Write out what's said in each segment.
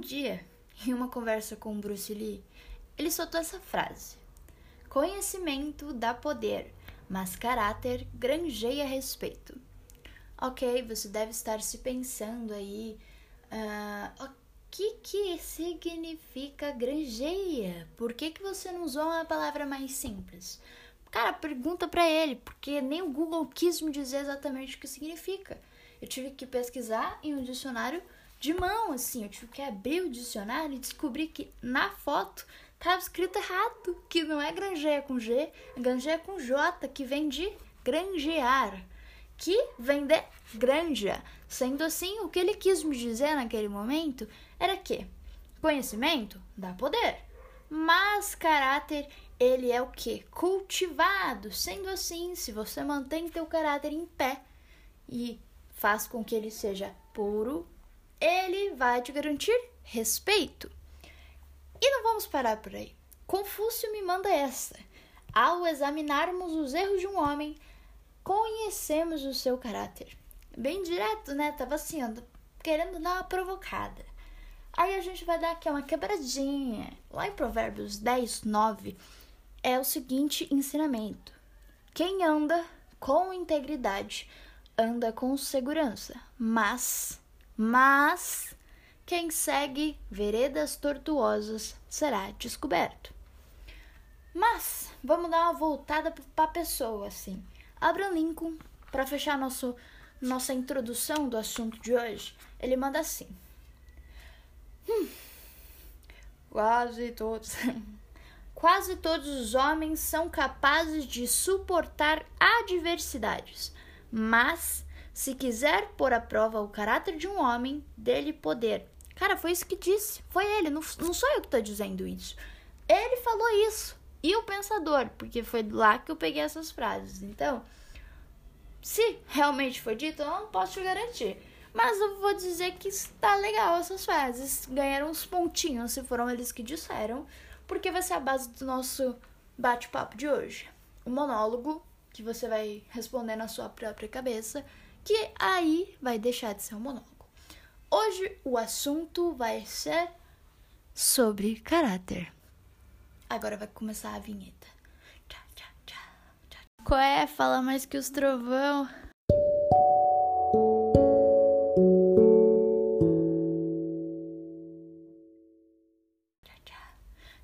Um dia, em uma conversa com Bruce Lee, ele soltou essa frase: Conhecimento dá poder, mas caráter granjeia respeito. Ok, você deve estar se pensando aí. Uh, o que, que significa granjeia? Por que, que você não usou uma palavra mais simples? Cara, pergunta para ele, porque nem o Google quis me dizer exatamente o que significa. Eu tive que pesquisar em um dicionário de mão, assim. Eu tive que abrir o dicionário e descobrir que na foto tava escrito errado, que não é granjeia com G, é granjeia com J, que vem de granjear, que vem de granja. Sendo assim, o que ele quis me dizer naquele momento era que conhecimento dá poder, mas caráter ele é o que? Cultivado. Sendo assim, se você mantém teu caráter em pé e faz com que ele seja puro, ele vai te garantir respeito. E não vamos parar por aí. Confúcio me manda essa. Ao examinarmos os erros de um homem, conhecemos o seu caráter. Bem direto, né? Tava assim, querendo dar uma provocada. Aí a gente vai dar aqui uma quebradinha. Lá em Provérbios 10, 9, é o seguinte ensinamento: Quem anda com integridade anda com segurança, mas, mas, quem segue veredas tortuosas será descoberto. Mas, vamos dar uma voltada para a pessoa, assim. Abraham Lincoln, para fechar nosso, nossa introdução do assunto de hoje, ele manda assim. Hum, quase todos. quase todos os homens são capazes de suportar adversidades, mas se quiser pôr à prova o caráter de um homem, dele poder. Cara, foi isso que disse. Foi ele, não, não sou eu que estou dizendo isso. Ele falou isso. E o pensador, porque foi lá que eu peguei essas frases. Então, se realmente foi dito, eu não posso te garantir. Mas eu vou dizer que está legal essas frases. Ganharam uns pontinhos se foram eles que disseram, porque vai ser a base do nosso bate-papo de hoje. O monólogo que você vai responder na sua própria cabeça, que aí vai deixar de ser um monólogo. Hoje o assunto vai ser sobre caráter. Agora vai começar a vinheta. Qual é? Fala mais que os trovão.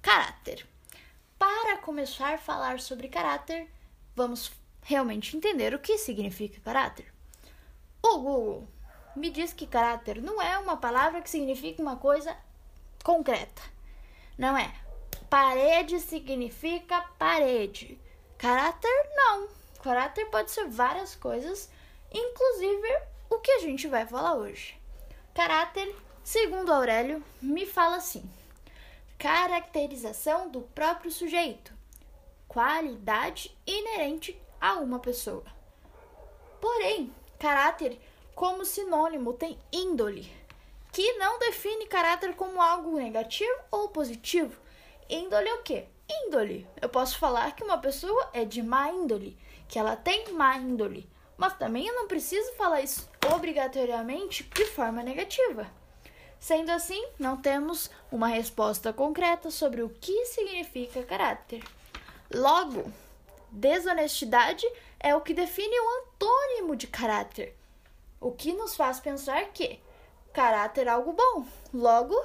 Caráter. Para começar a falar sobre caráter, vamos realmente entender o que significa caráter. O Google me diz que caráter não é uma palavra que significa uma coisa concreta. Não é. Parede significa parede. Caráter não. Caráter pode ser várias coisas, inclusive o que a gente vai falar hoje. Caráter, segundo Aurélio, me fala assim: caracterização do próprio sujeito, qualidade inerente a uma pessoa. Porém, caráter como sinônimo tem índole, que não define caráter como algo negativo ou positivo. Índole é o quê? Índole. Eu posso falar que uma pessoa é de má índole, que ela tem má índole, mas também eu não preciso falar isso obrigatoriamente de forma negativa. Sendo assim, não temos uma resposta concreta sobre o que significa caráter. Logo, desonestidade é o que define o antônimo de caráter, o que nos faz pensar que caráter é algo bom. Logo,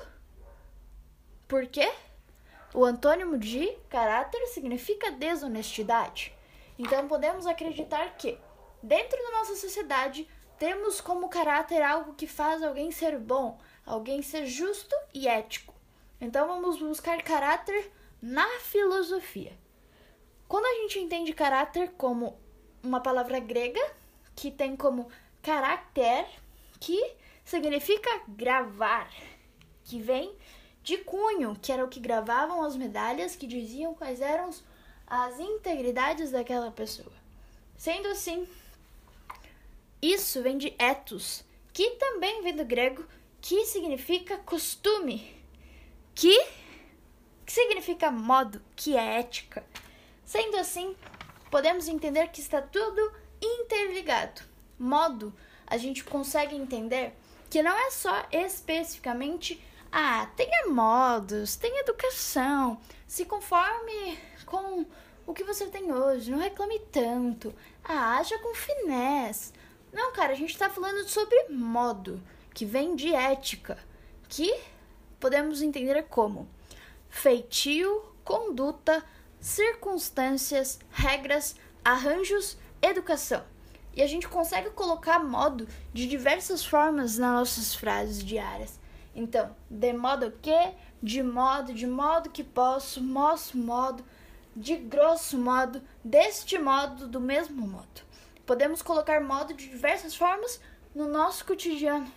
por quê? O antônimo de caráter significa desonestidade. Então podemos acreditar que, dentro da nossa sociedade, temos como caráter algo que faz alguém ser bom, alguém ser justo e ético. Então vamos buscar caráter na filosofia. Quando a gente entende caráter como uma palavra grega que tem como caráter, que significa gravar, que vem de cunho, que era o que gravavam as medalhas que diziam quais eram as integridades daquela pessoa. Sendo assim, isso vem de ethos, que também vem do grego, que significa costume, que, que significa modo, que é ética. Sendo assim, podemos entender que está tudo interligado. Modo, a gente consegue entender que não é só especificamente Ah, tenha modos, tenha educação, se conforme com o que você tem hoje, não reclame tanto. Ah, haja com finesse. Não, cara, a gente tá falando sobre modo, que vem de ética, que podemos entender como feitio, conduta, circunstâncias, regras, arranjos, educação. E a gente consegue colocar modo de diversas formas nas nossas frases diárias. Então, de modo que, de modo, de modo que posso, moço modo, de grosso modo, deste modo, do mesmo modo. Podemos colocar modo de diversas formas no nosso cotidiano.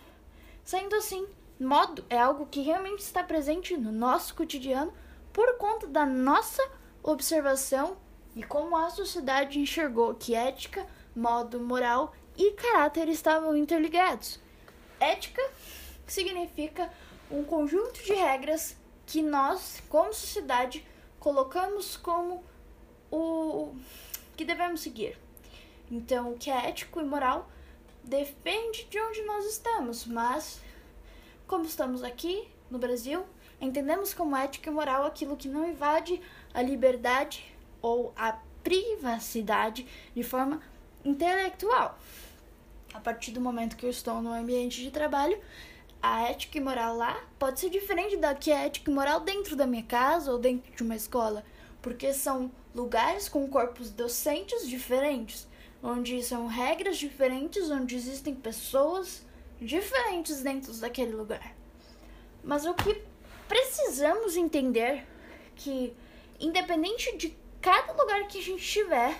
Sendo assim, modo é algo que realmente está presente no nosso cotidiano por conta da nossa observação e como a sociedade enxergou que ética, modo, moral e caráter estavam interligados. Ética significa um conjunto de regras que nós, como sociedade, colocamos como o que devemos seguir. Então, o que é ético e moral depende de onde nós estamos, mas como estamos aqui no Brasil, entendemos como ética e moral aquilo que não invade a liberdade ou a privacidade de forma intelectual. A partir do momento que eu estou no ambiente de trabalho, a ética e moral lá pode ser diferente da que é ética e moral dentro da minha casa ou dentro de uma escola, porque são lugares com corpos docentes diferentes, onde são regras diferentes, onde existem pessoas diferentes dentro daquele lugar. Mas o que precisamos entender que independente de cada lugar que a gente estiver,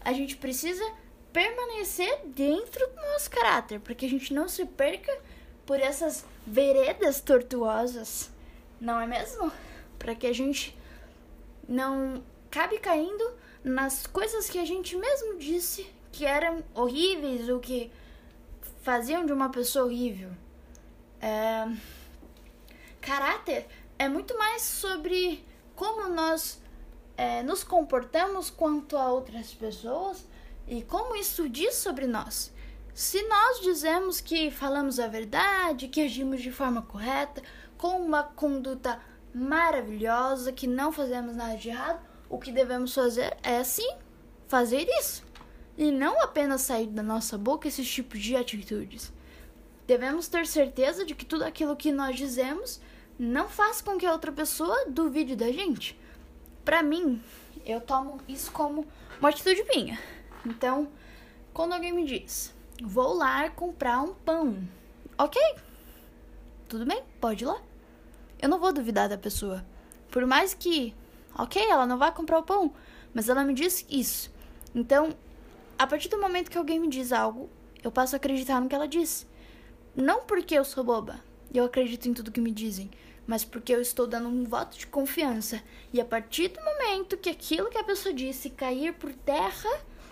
a gente precisa permanecer dentro do nosso caráter, para que a gente não se perca por essas veredas tortuosas, não é mesmo? Para que a gente não cabe caindo nas coisas que a gente mesmo disse que eram horríveis ou que faziam de uma pessoa horrível. É... Caráter é muito mais sobre como nós é, nos comportamos quanto a outras pessoas e como isso diz sobre nós. Se nós dizemos que falamos a verdade, que agimos de forma correta, com uma conduta maravilhosa, que não fazemos nada de errado, o que devemos fazer é sim fazer isso. E não apenas sair da nossa boca esses tipos de atitudes. Devemos ter certeza de que tudo aquilo que nós dizemos não faz com que a outra pessoa duvide da gente. Para mim, eu tomo isso como uma atitude minha. Então, quando alguém me diz, vou lá comprar um pão, ok, tudo bem, pode ir lá. Eu não vou duvidar da pessoa. Por mais que, ok, ela não vai comprar o pão, mas ela me diz isso. Então, a partir do momento que alguém me diz algo, eu passo a acreditar no que ela disse. Não porque eu sou boba, eu acredito em tudo que me dizem, mas porque eu estou dando um voto de confiança. E a partir do momento que aquilo que a pessoa disse cair por terra,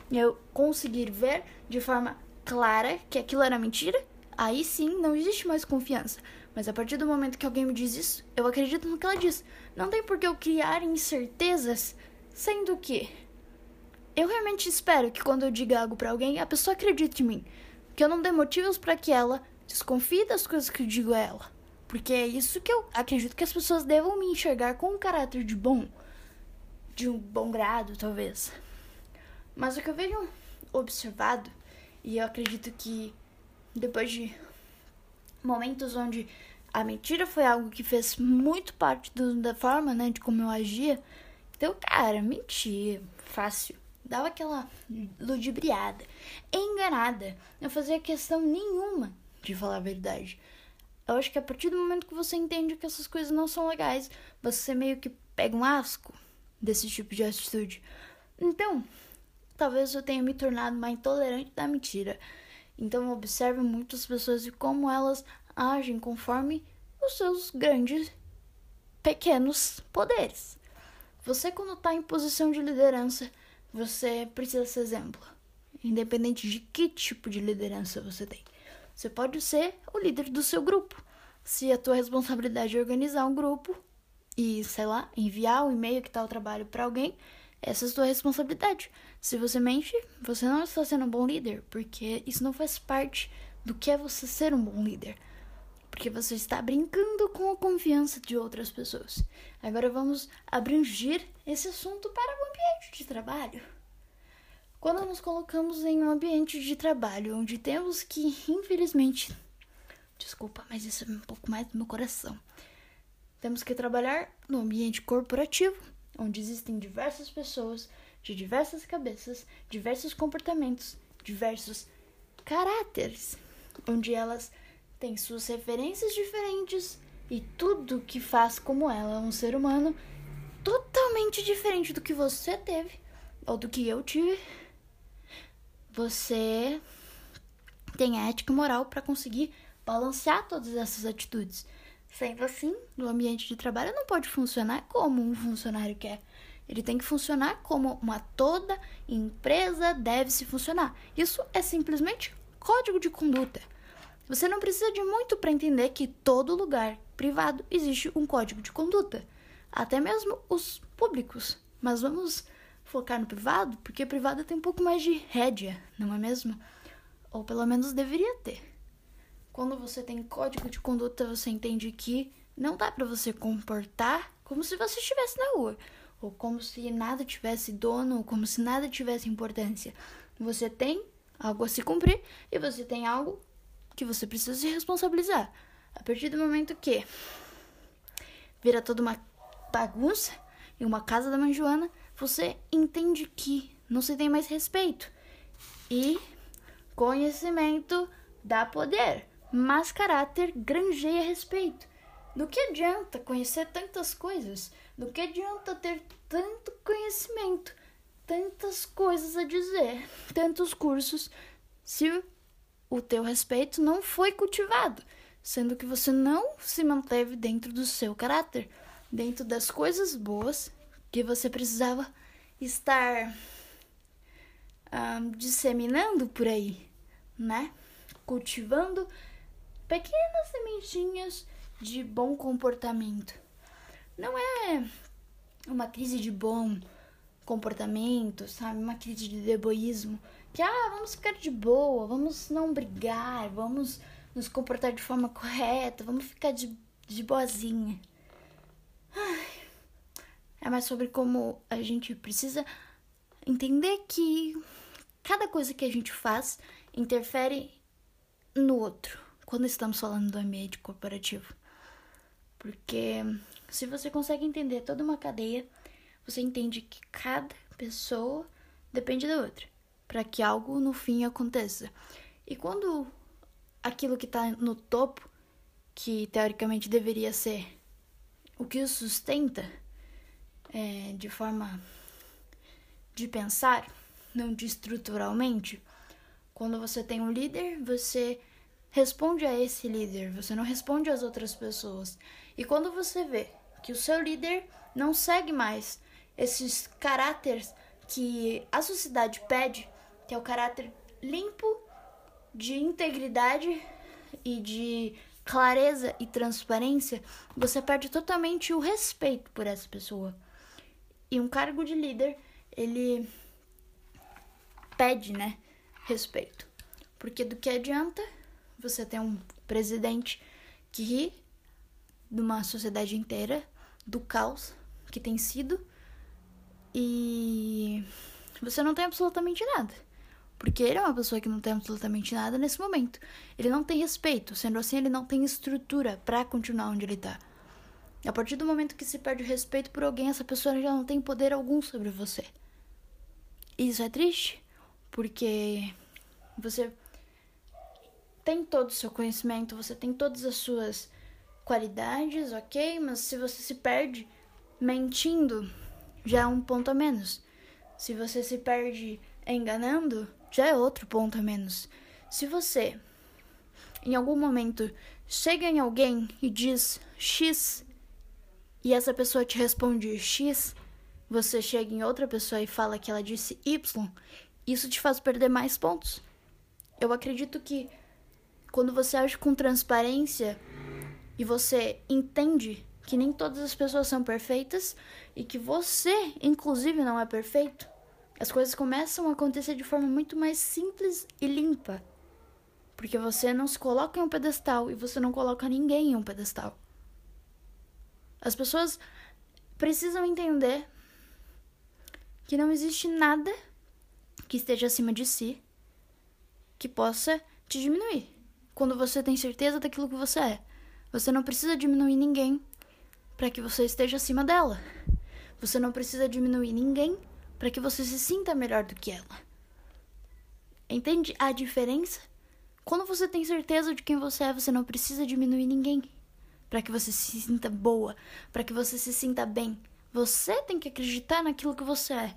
eu conseguir ver de forma clara que aquilo era mentira, aí sim não existe mais confiança. Mas a partir do momento que alguém me diz isso, eu acredito no que ela diz. Não tem por que eu criar incertezas, sendo que eu realmente espero que quando eu diga algo para alguém, a pessoa acredite em mim. Que eu não dê motivos para que ela desconfie das coisas que eu digo a ela. Porque é isso que eu acredito que as pessoas devam me enxergar com um caráter de bom. De um bom grado, talvez. Mas o que eu venho observado, e eu acredito que depois de momentos onde a mentira foi algo que fez muito parte do, da forma, né, de como eu agia. Então, cara, mentia, fácil dava aquela ludibriada, enganada, não fazia questão nenhuma de falar a verdade. Eu acho que a partir do momento que você entende que essas coisas não são legais, você meio que pega um asco desse tipo de atitude. Então, talvez eu tenha me tornado mais intolerante da mentira. Então, observe muitas pessoas e como elas agem conforme os seus grandes, pequenos poderes. Você, quando está em posição de liderança, você precisa ser exemplo, independente de que tipo de liderança você tem. Você pode ser o líder do seu grupo. Se a tua responsabilidade é organizar um grupo e, sei lá, enviar o um e-mail que está o trabalho para alguém, essa é a sua responsabilidade. Se você mente, você não está sendo um bom líder, porque isso não faz parte do que é você ser um bom líder. porque você está brincando com a confiança de outras pessoas. Agora vamos abranger esse assunto para o ambiente de trabalho. Quando nos colocamos em um ambiente de trabalho onde temos que, infelizmente, desculpa, mas isso é um pouco mais do meu coração. Temos que trabalhar no ambiente corporativo, onde existem diversas pessoas de diversas cabeças, diversos comportamentos, diversos caráteres, onde elas têm suas referências diferentes e tudo que faz como ela um ser humano totalmente diferente do que você teve ou do que eu tive você tem ética moral para conseguir balancear todas essas atitudes. Sendo assim, no ambiente de trabalho não pode funcionar como um funcionário quer. Ele tem que funcionar como uma toda empresa deve se funcionar. Isso é simplesmente código de conduta. Você não precisa de muito para entender que todo lugar privado existe um código de conduta, até mesmo os públicos. Mas vamos focar no privado, porque privado tem um pouco mais de rédea, não é mesmo? Ou pelo menos deveria ter. Quando você tem código de conduta, você entende que não dá para você comportar como se você estivesse na rua, ou como se nada tivesse dono, ou como se nada tivesse importância. Você tem algo a se cumprir e você tem algo que você precisa se responsabilizar. A partir do momento que vira toda uma bagunça em uma casa da mãe Joana, você entende que não se tem mais respeito. E conhecimento dá poder, mas caráter granjeia respeito. Do que adianta conhecer tantas coisas? Do que adianta ter tanto conhecimento, tantas coisas a dizer, tantos cursos, se o teu respeito não foi cultivado, sendo que você não se manteve dentro do seu caráter, dentro das coisas boas que você precisava estar um, disseminando por aí, né? Cultivando pequenas sementinhas de bom comportamento. Não é uma crise de bom comportamento, sabe? Uma crise de egoísmo. Que, ah, vamos ficar de boa, vamos não brigar, vamos nos comportar de forma correta, vamos ficar de, de boazinha. Ai, é mais sobre como a gente precisa entender que cada coisa que a gente faz interfere no outro quando estamos falando do ambiente corporativo. Porque se você consegue entender toda uma cadeia, você entende que cada pessoa depende da outra para que algo no fim aconteça. E quando aquilo que está no topo, que teoricamente deveria ser o que o sustenta, é, de forma de pensar, não de estruturalmente. Quando você tem um líder, você responde a esse líder, você não responde às outras pessoas. E quando você vê que o seu líder não segue mais esses caráteres que a sociedade pede, que é o caráter limpo, de integridade e de clareza e transparência, você perde totalmente o respeito por essa pessoa. E um cargo de líder, ele pede, né, respeito. Porque do que adianta você ter um presidente que ri de uma sociedade inteira, do caos que tem sido, e você não tem absolutamente nada. Porque ele é uma pessoa que não tem absolutamente nada nesse momento. Ele não tem respeito, sendo assim, ele não tem estrutura para continuar onde ele tá. A partir do momento que se perde o respeito por alguém, essa pessoa já não tem poder algum sobre você. Isso é triste, porque você tem todo o seu conhecimento, você tem todas as suas qualidades, ok? Mas se você se perde mentindo, já é um ponto a menos. Se você se perde enganando, já é outro ponto a menos. Se você, em algum momento, chega em alguém e diz X e essa pessoa te responde X, você chega em outra pessoa e fala que ela disse Y, isso te faz perder mais pontos. Eu acredito que quando você age com transparência e você entende que nem todas as pessoas são perfeitas e que você, inclusive, não é perfeito, as coisas começam a acontecer de forma muito mais simples e limpa. Porque você não se coloca em um pedestal e você não coloca ninguém em um pedestal. As pessoas precisam entender que não existe nada que esteja acima de si que possa te diminuir. Quando você tem certeza daquilo que você é, você não precisa diminuir ninguém para que você esteja acima dela. Você não precisa diminuir ninguém para que você se sinta melhor do que ela. Entende a diferença? Quando você tem certeza de quem você é, você não precisa diminuir ninguém para que você se sinta boa, para que você se sinta bem. Você tem que acreditar naquilo que você é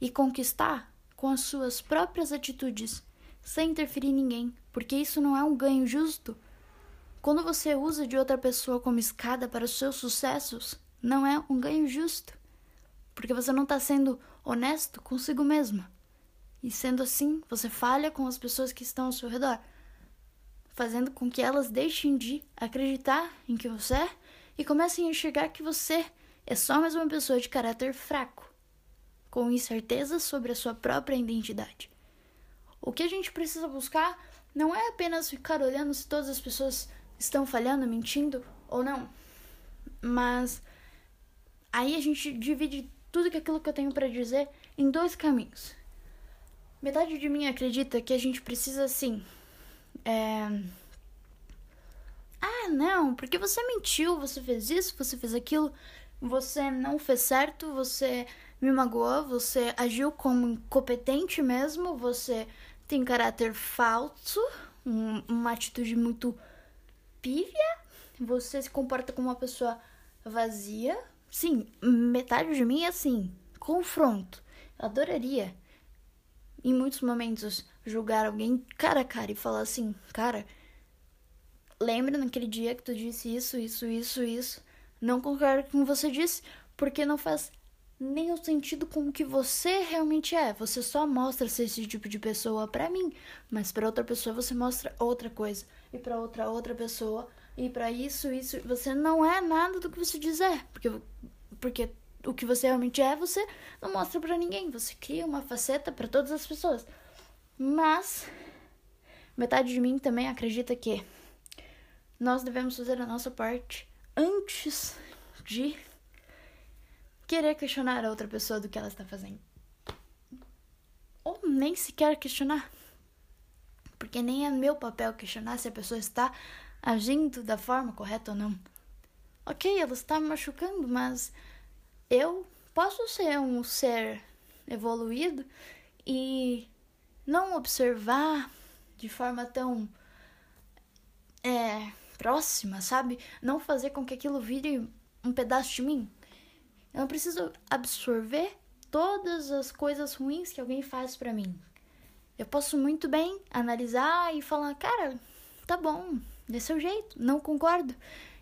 e conquistar com as suas próprias atitudes, sem interferir em ninguém, porque isso não é um ganho justo. Quando você usa de outra pessoa como escada para os seus sucessos, não é um ganho justo, porque você não está sendo honesto consigo mesma. E sendo assim, você falha com as pessoas que estão ao seu redor, fazendo com que elas deixem de acreditar em que você é e comecem a enxergar que você é só mais uma pessoa de caráter fraco, com incertezas sobre a sua própria identidade. O que a gente precisa buscar não é apenas ficar olhando se todas as pessoas estão falhando, mentindo ou não, mas aí a gente divide tudo aquilo que eu tenho para dizer em dois caminhos. Metade de mim acredita que a gente precisa assim. É... Ah, não, porque você mentiu, você fez isso, você fez aquilo, você não fez certo, você me magoou, você agiu como incompetente mesmo, você tem caráter falso, um, uma atitude muito pívia, você se comporta como uma pessoa vazia. Sim, metade de mim é assim, confronto. Eu adoraria em muitos momentos, julgar alguém cara a cara e falar assim: cara, lembra naquele dia que tu disse isso, isso, isso, isso. Não concordo com o que você disse, porque não faz nenhum sentido com o que você realmente é. Você só mostra ser esse tipo de pessoa para mim, mas para outra pessoa você mostra outra coisa, e para outra outra pessoa, e para isso isso, você não é nada do que você dizer, porque porque o que você realmente é, você não mostra para ninguém. Você cria uma faceta para todas as pessoas. Mas metade de mim também acredita que nós devemos fazer a nossa parte antes de querer questionar a outra pessoa do que ela está fazendo. Ou nem sequer questionar. Porque nem é meu papel questionar se a pessoa está agindo da forma correta ou não. Ok, ela está me machucando, mas eu posso ser um ser evoluído e não observar de forma tão é, próxima, sabe? Não fazer com que aquilo vire um pedaço de mim. Eu não preciso absorver todas as coisas ruins que alguém faz para mim. Eu posso muito bem analisar e falar, cara, tá bom, desse o jeito, não concordo.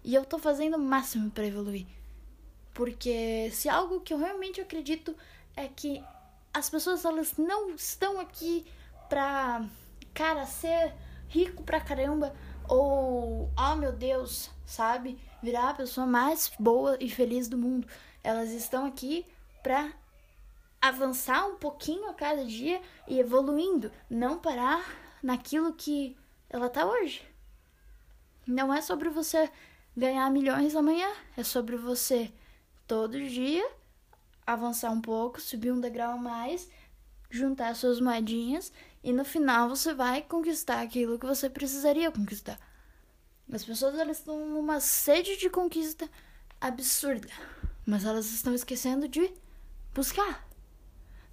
E eu tô fazendo o máximo para evoluir. Porque se algo que eu realmente acredito é que as pessoas elas não estão aqui pra, cara, ser rico pra caramba ou, oh meu Deus, sabe? Virar a pessoa mais boa e feliz do mundo. Elas estão aqui pra avançar um pouquinho a cada dia e evoluindo, não parar naquilo que ela tá hoje. Não é sobre você ganhar milhões amanhã, é sobre você todo dia, avançar um pouco, subir um degrau a mais, juntar suas moedinhas e no final você vai conquistar aquilo que você precisaria conquistar. As pessoas elas estão numa sede de conquista absurda, mas elas estão esquecendo de buscar.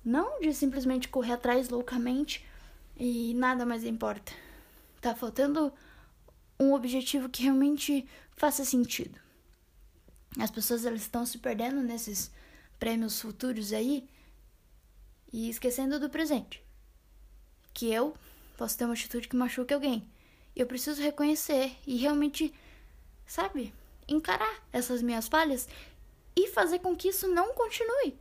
Não de simplesmente correr atrás loucamente e nada mais importa. Tá faltando um objetivo que realmente faça sentido. As pessoas elas estão se perdendo nesses prêmios futuros aí e esquecendo do presente. Que eu posso ter uma atitude que machuque alguém. Eu preciso reconhecer e realmente, sabe, encarar essas minhas falhas e fazer com que isso não continue.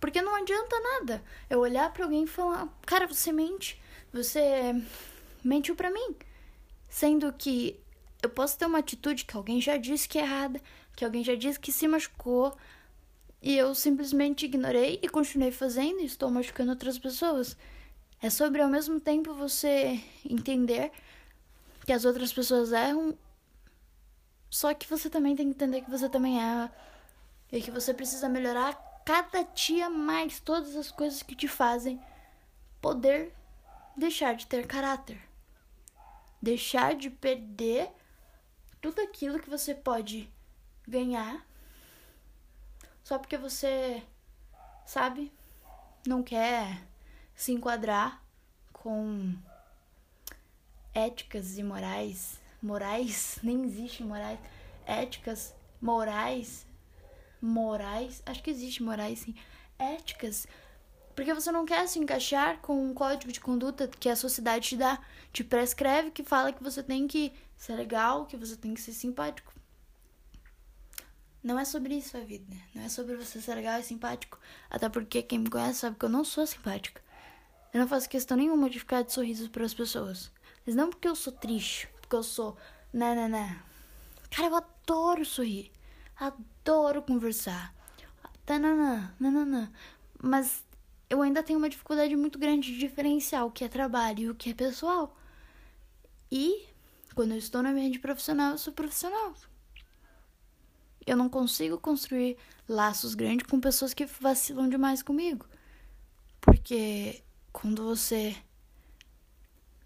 Porque não adianta nada eu olhar para alguém e falar: "Cara, você mente. Você mentiu para mim". Sendo que eu posso ter uma atitude que alguém já disse que é errada, que alguém já disse que se machucou, e eu simplesmente ignorei e continuei fazendo e estou machucando outras pessoas. É sobre ao mesmo tempo você entender que as outras pessoas erram, só que você também tem que entender que você também erra e que você precisa melhorar cada dia mais todas as coisas que te fazem poder deixar de ter caráter. Deixar de perder tudo aquilo que você pode ganhar só porque você, sabe, não quer se enquadrar com éticas e morais. Morais, nem existe morais. Éticas, morais, morais, acho que existe morais sim. Éticas, porque você não quer se encaixar com um código de conduta que a sociedade te dá, te prescreve, que fala que você tem que ser legal, que você tem que ser simpático. Não é sobre isso a vida. Não é sobre você ser legal e simpático. Até porque quem me conhece sabe que eu não sou simpática. Eu não faço questão nenhuma de ficar de sorrisos para as pessoas. Mas não porque eu sou triste, porque eu sou. Né, né, né. Cara, eu adoro sorrir. Adoro conversar. Tananã, nananã. Mas eu ainda tenho uma dificuldade muito grande de diferenciar o que é trabalho e o que é pessoal. E quando eu estou na minha profissional, eu sou profissional eu não consigo construir laços grandes com pessoas que vacilam demais comigo. Porque quando você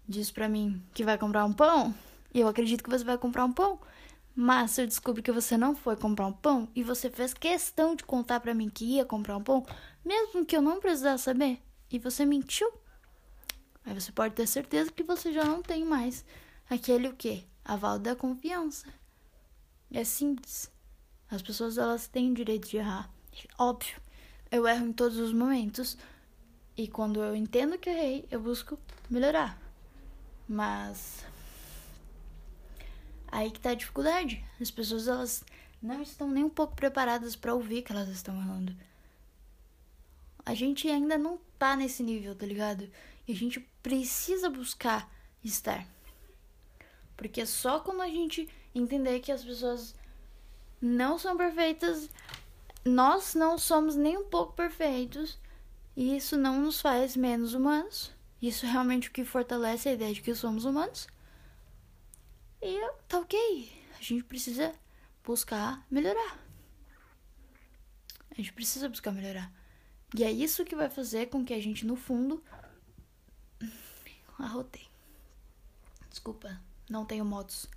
diz para mim que vai comprar um pão, eu acredito que você vai comprar um pão, mas se eu descubro que você não foi comprar um pão e você fez questão de contar para mim que ia comprar um pão, mesmo que eu não precisasse saber, e você mentiu, aí você pode ter certeza que você já não tem mais aquele o quê? Aval da confiança. É simples. As pessoas elas têm o direito de errar. Óbvio, eu erro em todos os momentos. E quando eu entendo que errei, eu busco melhorar. Mas aí que tá a dificuldade. As pessoas elas não estão nem um pouco preparadas para ouvir que elas estão errando. A gente ainda não tá nesse nível, tá ligado? E a gente precisa buscar estar. Porque só quando a gente entender que as pessoas não são perfeitas. Nós não somos nem um pouco perfeitos. E isso não nos faz menos humanos. Isso é realmente o que fortalece a ideia de que somos humanos. E tá ok. A gente precisa buscar melhorar. A gente precisa buscar melhorar. E é isso que vai fazer com que a gente, no fundo. Arrotei. Desculpa, não tenho motos.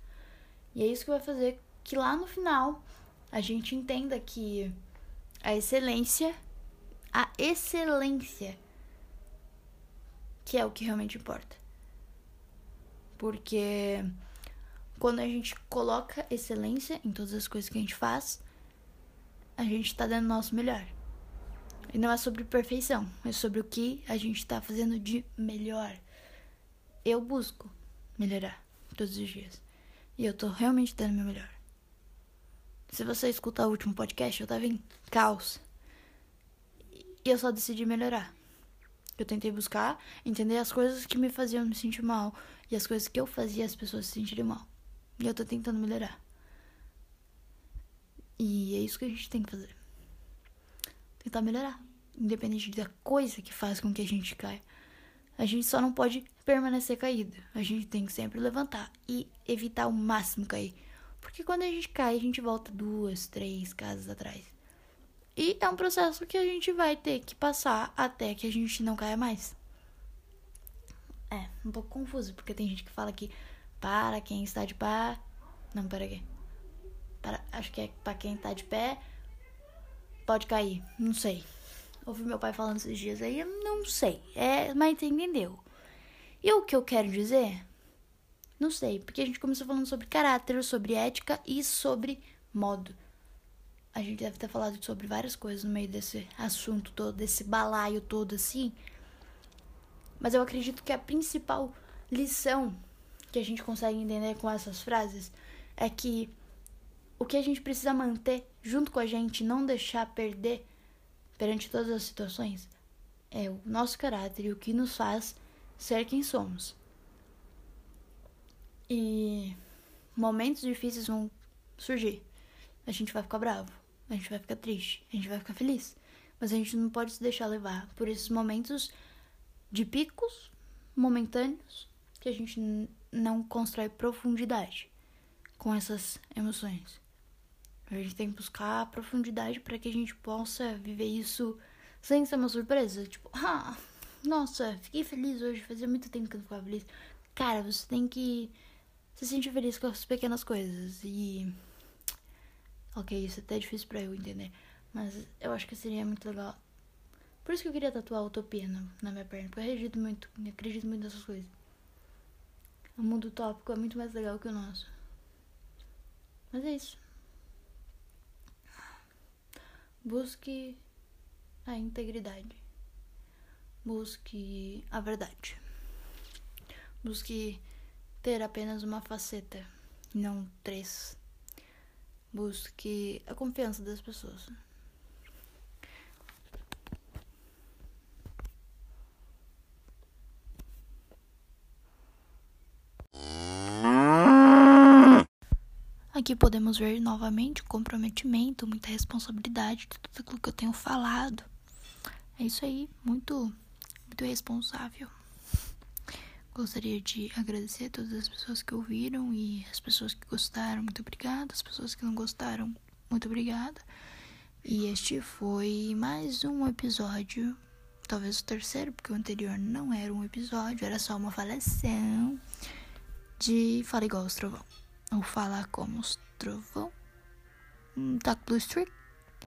E é isso que vai fazer que lá no final a gente entenda que a excelência, a excelência, que é o que realmente importa. Porque quando a gente coloca excelência em todas as coisas que a gente faz, a gente tá dando o nosso melhor. E não é sobre perfeição, é sobre o que a gente tá fazendo de melhor. Eu busco melhorar todos os dias. E eu tô realmente dando meu melhor. Se você escutar o último podcast, eu tava em caos. E eu só decidi melhorar. Eu tentei buscar, entender as coisas que me faziam me sentir mal e as coisas que eu fazia as pessoas se sentirem mal. E eu tô tentando melhorar. E é isso que a gente tem que fazer. Tentar melhorar. Independente da coisa que faz com que a gente caia. A gente só não pode permanecer caído. A gente tem que sempre levantar e evitar o máximo cair. Porque quando a gente cai, a gente volta duas, três casas atrás. E é um processo que a gente vai ter que passar até que a gente não caia mais. É, um pouco confuso, porque tem gente que fala que para quem está de pé. Não, para quê? Para, acho que é para quem está de pé pode cair. Não sei. Ouvi meu pai falando esses dias aí, não sei. É, mas entendeu. E o que eu quero dizer não sei, porque a gente começou falando sobre caráter, sobre ética e sobre modo. A gente deve ter falado sobre várias coisas no meio desse assunto todo, desse balaio todo assim. Mas eu acredito que a principal lição que a gente consegue entender com essas frases é que o que a gente precisa manter junto com a gente, não deixar perder perante todas as situações, é o nosso caráter e o que nos faz ser quem somos. E momentos difíceis vão surgir. A gente vai ficar bravo, a gente vai ficar triste, a gente vai ficar feliz. Mas a gente não pode se deixar levar por esses momentos de picos momentâneos que a gente não constrói profundidade com essas emoções. A gente tem que buscar profundidade para que a gente possa viver isso sem ser uma surpresa. Tipo, ah, nossa, fiquei feliz hoje, fazia muito tempo que eu não ficava feliz. Cara, você tem que se sentir feliz com as pequenas coisas. E. Ok, isso é até difícil pra eu entender. Mas eu acho que seria muito legal. Por isso que eu queria tatuar a utopia na, na minha perna. Porque eu acredito muito, eu acredito muito nessas coisas. O mundo utópico é muito mais legal que o nosso. Mas é isso. Busque a integridade. Busque a verdade. Busque ter apenas uma faceta, não três. Busque a confiança das pessoas. Aqui podemos ver novamente o comprometimento, muita responsabilidade de tudo aquilo que eu tenho falado. É isso aí, muito, muito responsável. Gostaria de agradecer a todas as pessoas que ouviram e as pessoas que gostaram, muito obrigada. As pessoas que não gostaram, muito obrigada. E este foi mais um episódio, talvez o terceiro, porque o anterior não era um episódio, era só uma falação de Fala Igual os Trovão. Ou falar como os trovão. Tá Blue Streak.